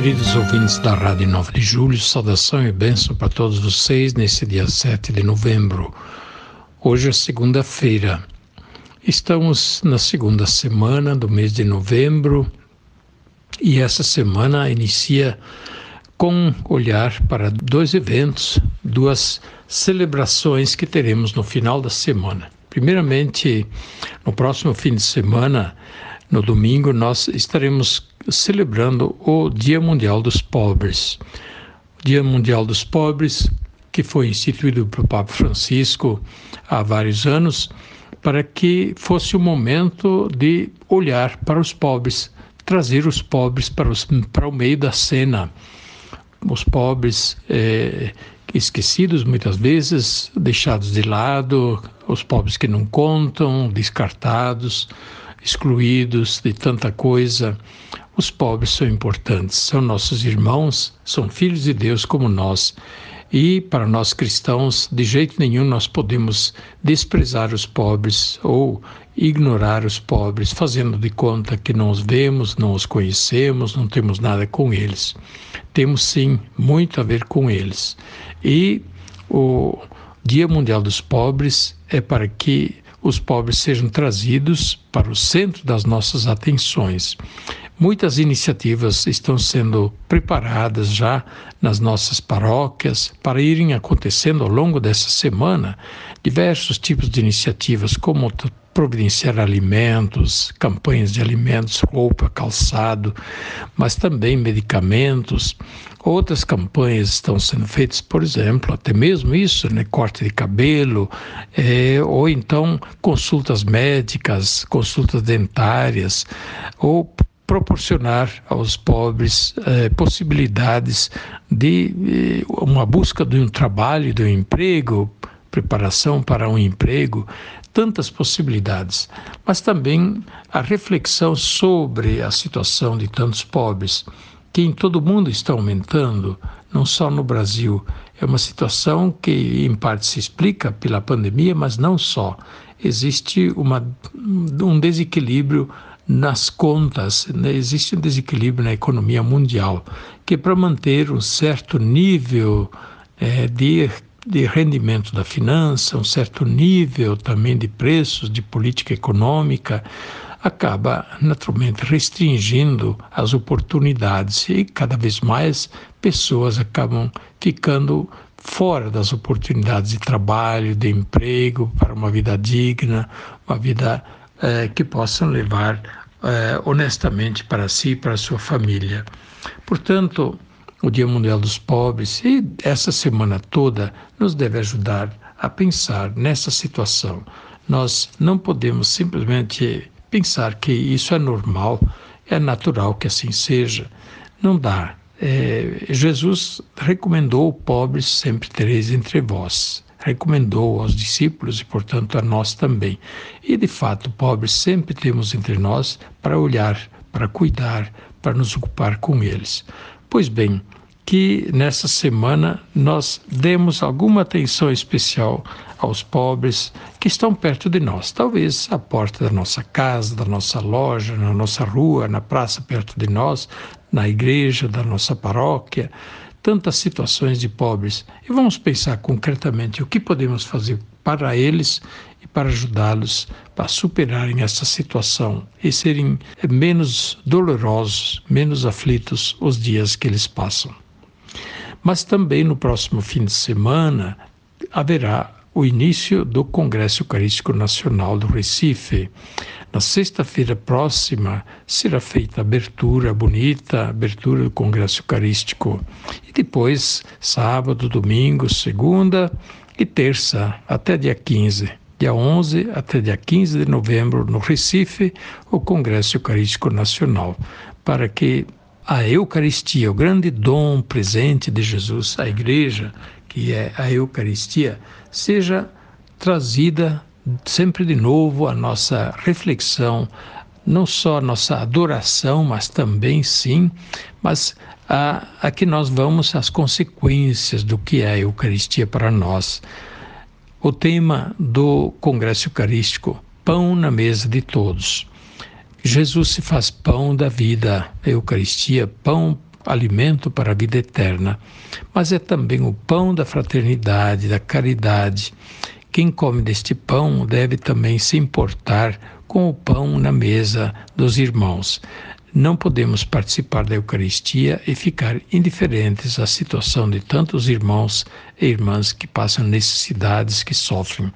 Queridos ouvintes da Rádio 9 de Julho, saudação e bênção para todos vocês nesse dia 7 de novembro. Hoje é segunda-feira. Estamos na segunda semana do mês de novembro e essa semana inicia com olhar para dois eventos, duas celebrações que teremos no final da semana. Primeiramente, no próximo fim de semana, no domingo, nós estaremos celebrando o Dia Mundial dos Pobres. Dia Mundial dos Pobres, que foi instituído pelo Papa Francisco há vários anos, para que fosse o momento de olhar para os pobres, trazer os pobres para, os, para o meio da cena. Os pobres é, esquecidos muitas vezes, deixados de lado, os pobres que não contam, descartados, excluídos de tanta coisa. Os pobres são importantes, são nossos irmãos, são filhos de Deus como nós. E para nós cristãos, de jeito nenhum nós podemos desprezar os pobres ou ignorar os pobres, fazendo de conta que não os vemos, não os conhecemos, não temos nada com eles. Temos sim muito a ver com eles. E o Dia Mundial dos Pobres é para que os pobres sejam trazidos para o centro das nossas atenções. Muitas iniciativas estão sendo preparadas já nas nossas paróquias para irem acontecendo ao longo dessa semana diversos tipos de iniciativas, como providenciar alimentos, campanhas de alimentos, roupa, calçado, mas também medicamentos. Outras campanhas estão sendo feitas, por exemplo, até mesmo isso, né, corte de cabelo, é, ou então consultas médicas, consultas dentárias, ou proporcionar aos pobres eh, possibilidades de eh, uma busca de um trabalho, de um emprego, preparação para um emprego, tantas possibilidades, mas também a reflexão sobre a situação de tantos pobres, que em todo o mundo está aumentando, não só no Brasil. É uma situação que, em parte, se explica pela pandemia, mas não só. Existe uma, um desequilíbrio nas contas, né? existe um desequilíbrio na economia mundial, que para manter um certo nível é, de, de rendimento da finança, um certo nível também de preços, de política econômica, acaba naturalmente restringindo as oportunidades e cada vez mais pessoas acabam ficando fora das oportunidades de trabalho, de emprego, para uma vida digna, uma vida é, que possam levar é, honestamente para si e para a sua família. Portanto, o Dia Mundial dos Pobres e essa semana toda nos deve ajudar a pensar nessa situação. Nós não podemos simplesmente pensar que isso é normal, é natural que assim seja. Não dá. É, Jesus recomendou pobres sempre tereis entre vós recomendou aos discípulos e, portanto, a nós também. E, de fato, pobres sempre temos entre nós para olhar, para cuidar, para nos ocupar com eles. Pois bem, que nessa semana nós demos alguma atenção especial aos pobres que estão perto de nós, talvez à porta da nossa casa, da nossa loja, na nossa rua, na praça perto de nós, na igreja da nossa paróquia tantas situações de pobres. E vamos pensar concretamente o que podemos fazer para eles e para ajudá-los a superarem essa situação e serem menos dolorosos, menos aflitos os dias que eles passam. Mas também no próximo fim de semana haverá o início do Congresso Eucarístico Nacional do Recife. Na sexta-feira próxima será feita a abertura bonita, abertura do Congresso Eucarístico. E depois, sábado, domingo, segunda e terça, até dia 15. dia 11 até dia 15 de novembro, no Recife, o Congresso Eucarístico Nacional, para que a Eucaristia, o grande dom presente de Jesus à Igreja, que é a Eucaristia, seja trazida sempre de novo à nossa reflexão, não só nossa adoração, mas também, sim, mas a, a que nós vamos às consequências do que é a Eucaristia para nós. O tema do Congresso Eucarístico, Pão na Mesa de Todos. Jesus se faz pão da vida, a Eucaristia, pão, alimento para a vida eterna, mas é também o pão da fraternidade, da caridade. Quem come deste pão deve também se importar com o pão na mesa dos irmãos. Não podemos participar da Eucaristia e ficar indiferentes à situação de tantos irmãos e irmãs que passam necessidades, que sofrem.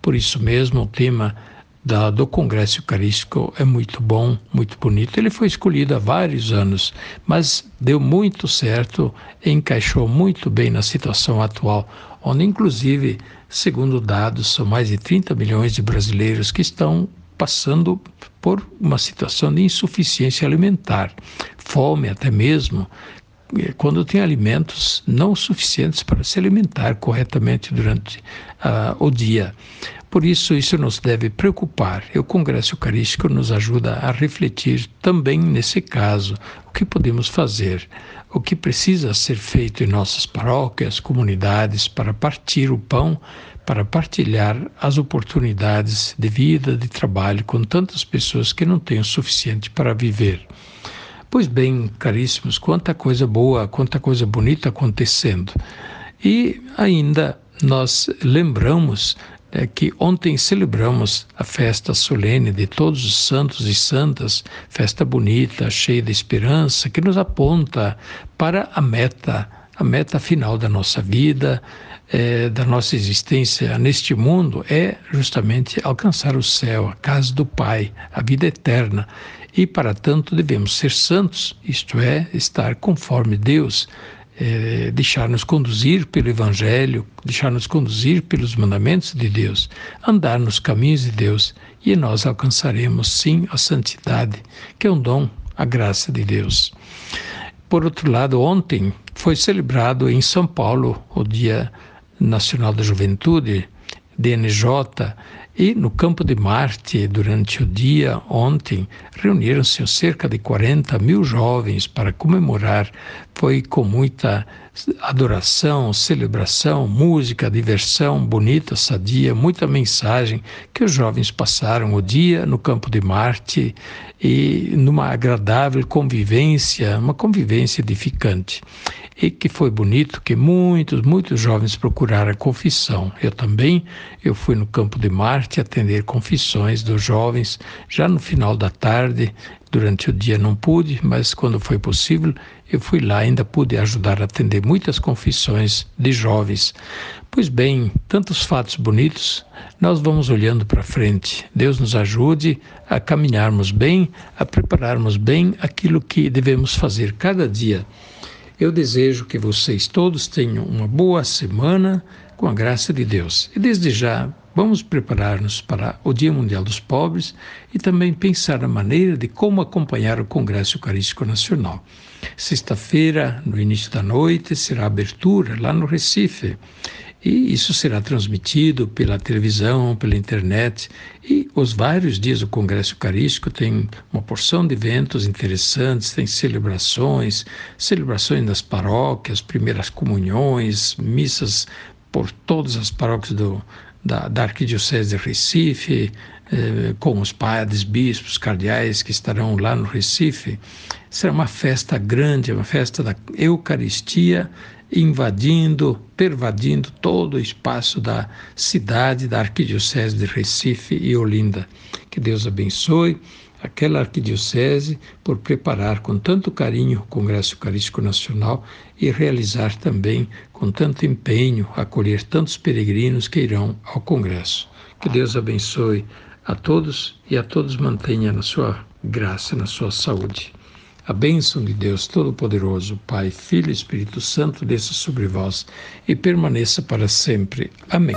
Por isso mesmo, o tema da, do Congresso Eucarístico é muito bom, muito bonito. Ele foi escolhido há vários anos, mas deu muito certo encaixou muito bem na situação atual, onde, inclusive, segundo dados, são mais de 30 milhões de brasileiros que estão passando por uma situação de insuficiência alimentar, fome até mesmo, eh, quando tem alimentos não suficientes para se alimentar corretamente durante uh, o dia. Por isso, isso nos deve preocupar. E o Congresso Eucarístico nos ajuda a refletir também nesse caso o que podemos fazer, o que precisa ser feito em nossas paróquias, comunidades, para partir o pão para partilhar as oportunidades de vida, de trabalho com tantas pessoas que não têm o suficiente para viver. Pois bem, caríssimos, quanta coisa boa, quanta coisa bonita acontecendo. E ainda nós lembramos é que ontem celebramos a festa solene de todos os santos e santas, festa bonita, cheia de esperança, que nos aponta para a meta, a meta final da nossa vida, é, da nossa existência neste mundo é justamente alcançar o céu, a casa do Pai, a vida eterna. E para tanto devemos ser santos, isto é, estar conforme Deus, é, deixar-nos conduzir pelo Evangelho, deixar-nos conduzir pelos mandamentos de Deus, andar nos caminhos de Deus e nós alcançaremos sim a santidade, que é um dom, a graça de Deus. Por outro lado, ontem foi celebrado em São Paulo o Dia Nacional da Juventude, DNJ, e no Campo de Marte, durante o dia ontem, reuniram-se cerca de 40 mil jovens para comemorar. Foi com muita adoração, celebração, música, diversão bonita, sadia, muita mensagem que os jovens passaram o dia no Campo de Marte e numa agradável convivência, uma convivência edificante. E que foi bonito que muitos, muitos jovens procuraram a confissão. Eu também, eu fui no Campo de Marte atender confissões dos jovens já no final da tarde, durante o dia não pude, mas quando foi possível, eu fui lá, ainda pude ajudar a atender muitas confissões de jovens. Pois bem, tantos fatos bonitos, nós vamos olhando para frente. Deus nos ajude a caminharmos bem, a prepararmos bem aquilo que devemos fazer cada dia. Eu desejo que vocês todos tenham uma boa semana com a graça de Deus. E desde já, Vamos preparar-nos para o Dia Mundial dos Pobres e também pensar a maneira de como acompanhar o Congresso Eucarístico Nacional. Sexta-feira, no início da noite, será a abertura lá no Recife. E isso será transmitido pela televisão, pela internet. E os vários dias do Congresso Eucarístico tem uma porção de eventos interessantes, tem celebrações, celebrações nas paróquias, primeiras comunhões, missas por todas as paróquias do, da, da Arquidiocese de Recife, eh, com os padres, bispos, cardeais que estarão lá no Recife. Será uma festa grande, uma festa da Eucaristia, invadindo, pervadindo todo o espaço da cidade da Arquidiocese de Recife e Olinda. Que Deus abençoe aquela arquidiocese por preparar com tanto carinho o Congresso Eucarístico Nacional e realizar também com tanto empenho acolher tantos peregrinos que irão ao Congresso. Que Deus abençoe a todos e a todos mantenha na sua graça, na sua saúde. A bênção de Deus Todo-Poderoso, Pai, Filho e Espírito Santo, desça sobre vós e permaneça para sempre. Amém.